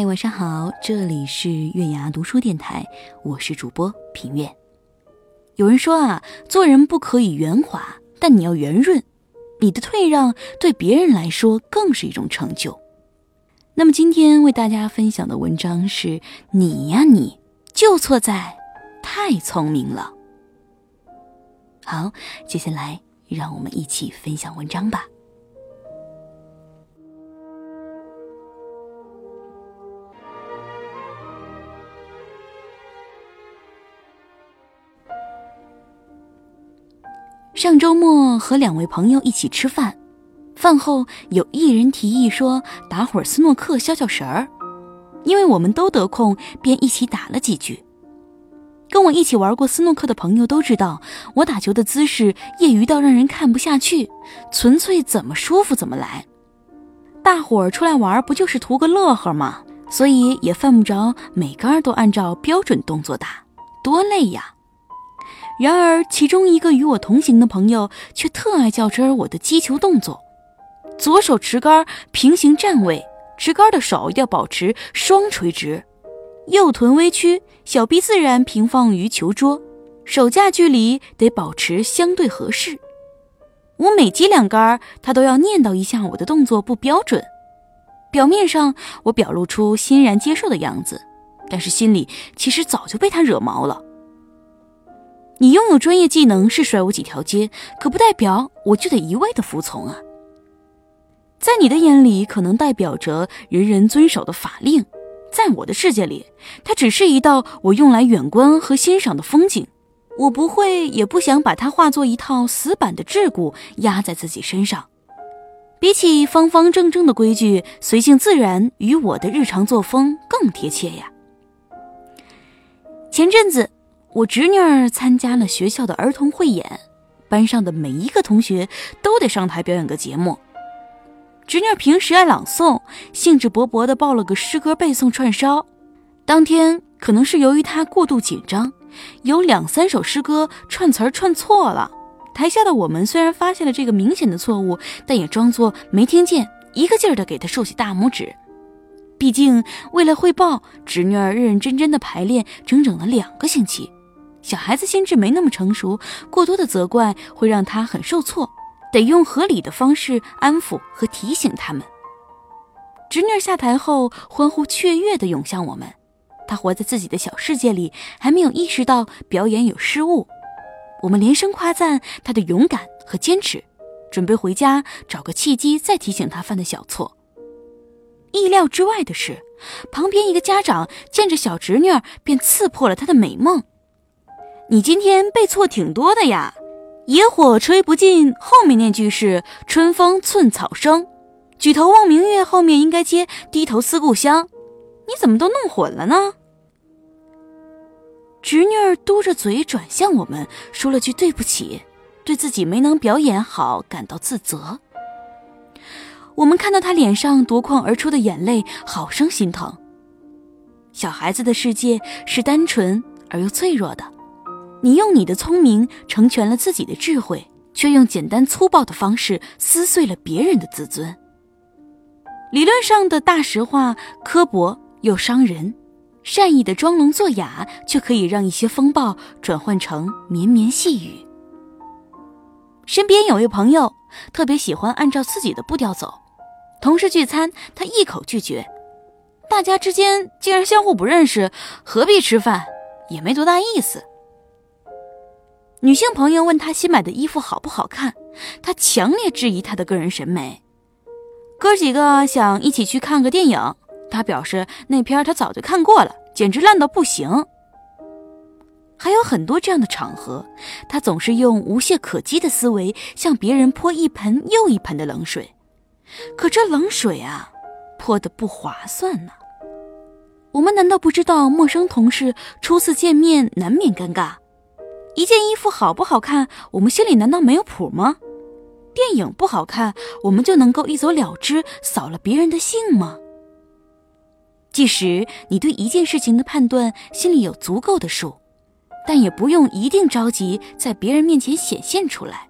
嗨，晚上好，这里是月牙读书电台，我是主播平月。有人说啊，做人不可以圆滑，但你要圆润，你的退让对别人来说更是一种成就。那么今天为大家分享的文章是你呀，你就错在太聪明了。好，接下来让我们一起分享文章吧。上周末和两位朋友一起吃饭，饭后有一人提议说打会儿斯诺克消消神儿，因为我们都得空，便一起打了几局。跟我一起玩过斯诺克的朋友都知道，我打球的姿势业余到让人看不下去，纯粹怎么舒服怎么来。大伙儿出来玩不就是图个乐呵吗？所以也犯不着每杆都按照标准动作打，多累呀！然而，其中一个与我同行的朋友却特爱较真儿我的击球动作：左手持杆平行站位，持杆的手要保持双垂直；右臀微屈，小臂自然平放于球桌，手架距离得保持相对合适。我每击两杆，他都要念叨一下我的动作不标准。表面上我表露出欣然接受的样子，但是心里其实早就被他惹毛了。你拥有专业技能是甩我几条街，可不代表我就得一味的服从啊。在你的眼里，可能代表着人人遵守的法令，在我的世界里，它只是一道我用来远观和欣赏的风景。我不会，也不想把它化作一套死板的桎梏压在自己身上。比起方方正正的规矩，随性自然与我的日常作风更贴切呀。前阵子。我侄女儿参加了学校的儿童汇演，班上的每一个同学都得上台表演个节目。侄女儿平时爱朗诵，兴致勃勃地报了个诗歌背诵串烧。当天可能是由于她过度紧张，有两三首诗歌串词儿串错了。台下的我们虽然发现了这个明显的错误，但也装作没听见，一个劲儿地给她竖起大拇指。毕竟为了汇报，侄女儿认认真真的排练整整了两个星期。小孩子心智没那么成熟，过多的责怪会让他很受挫，得用合理的方式安抚和提醒他们。侄女下台后，欢呼雀跃地涌向我们。她活在自己的小世界里，还没有意识到表演有失误。我们连声夸赞她的勇敢和坚持，准备回家找个契机再提醒她犯的小错。意料之外的是，旁边一个家长见着小侄女，便刺破了她的美梦。你今天背错挺多的呀，“野火吹不尽”后面那句是“春风寸草生”，“举头望明月”后面应该接“低头思故乡”，你怎么都弄混了呢？侄女儿嘟着嘴转向我们，说了句对不起，对自己没能表演好感到自责。我们看到她脸上夺眶而出的眼泪，好生心疼。小孩子的世界是单纯而又脆弱的。你用你的聪明成全了自己的智慧，却用简单粗暴的方式撕碎了别人的自尊。理论上的大实话，刻薄又伤人；善意的装聋作哑，却可以让一些风暴转换成绵绵细雨。身边有位朋友特别喜欢按照自己的步调走，同事聚餐，他一口拒绝。大家之间竟然相互不认识，何必吃饭？也没多大意思。女性朋友问他新买的衣服好不好看，他强烈质疑他的个人审美。哥几个想一起去看个电影，他表示那片他早就看过了，简直烂到不行。还有很多这样的场合，他总是用无懈可击的思维向别人泼一盆又一盆的冷水，可这冷水啊，泼的不划算呢。我我们难道不知道陌生同事初次见面难免尴尬？一件衣服好不好看，我们心里难道没有谱吗？电影不好看，我们就能够一走了之，扫了别人的兴吗？即使你对一件事情的判断心里有足够的数，但也不用一定着急在别人面前显现出来。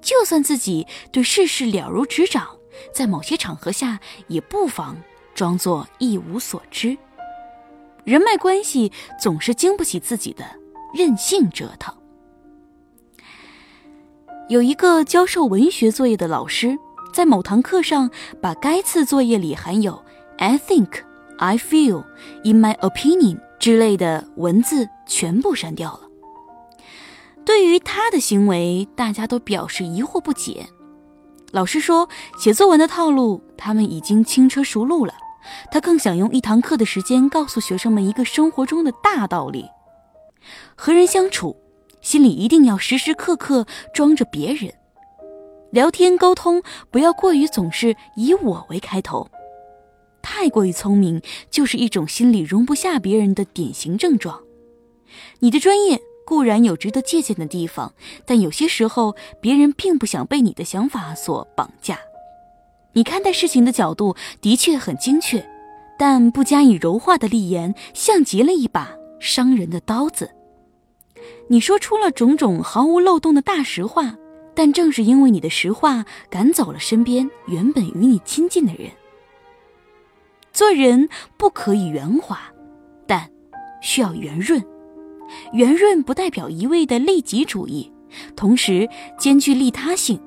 就算自己对世事了如指掌，在某些场合下也不妨装作一无所知。人脉关系总是经不起自己的任性折腾。有一个教授文学作业的老师，在某堂课上把该次作业里含有 “I think”、“I feel”、“In my opinion” 之类的文字全部删掉了。对于他的行为，大家都表示疑惑不解。老师说，写作文的套路他们已经轻车熟路了。他更想用一堂课的时间告诉学生们一个生活中的大道理：和人相处，心里一定要时时刻刻装着别人；聊天沟通，不要过于总是以我为开头。太过于聪明，就是一种心里容不下别人的典型症状。你的专业固然有值得借鉴的地方，但有些时候，别人并不想被你的想法所绑架。你看待事情的角度的确很精确，但不加以柔化的利言，像极了一把伤人的刀子。你说出了种种毫无漏洞的大实话，但正是因为你的实话，赶走了身边原本与你亲近的人。做人不可以圆滑，但需要圆润。圆润不代表一味的利己主义，同时兼具利他性。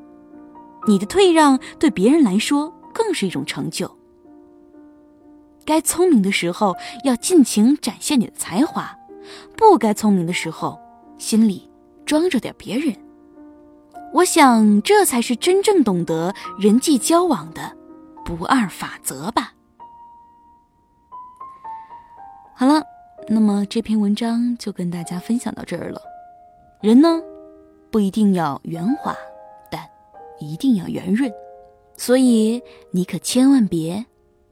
你的退让对别人来说更是一种成就。该聪明的时候要尽情展现你的才华，不该聪明的时候心里装着点别人。我想这才是真正懂得人际交往的不二法则吧。好了，那么这篇文章就跟大家分享到这儿了。人呢，不一定要圆滑。但一定要圆润，所以你可千万别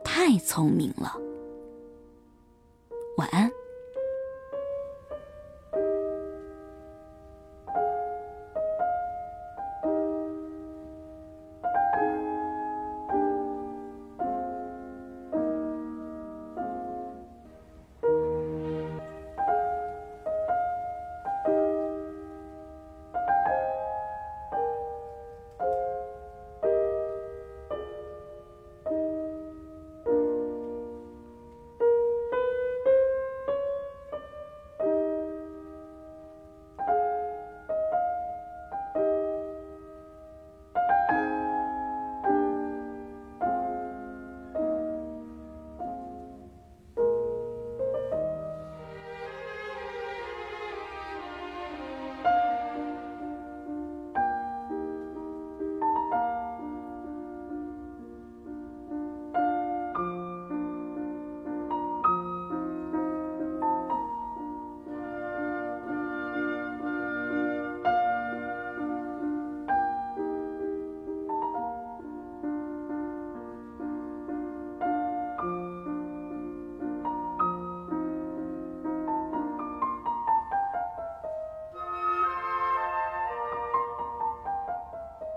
太聪明了。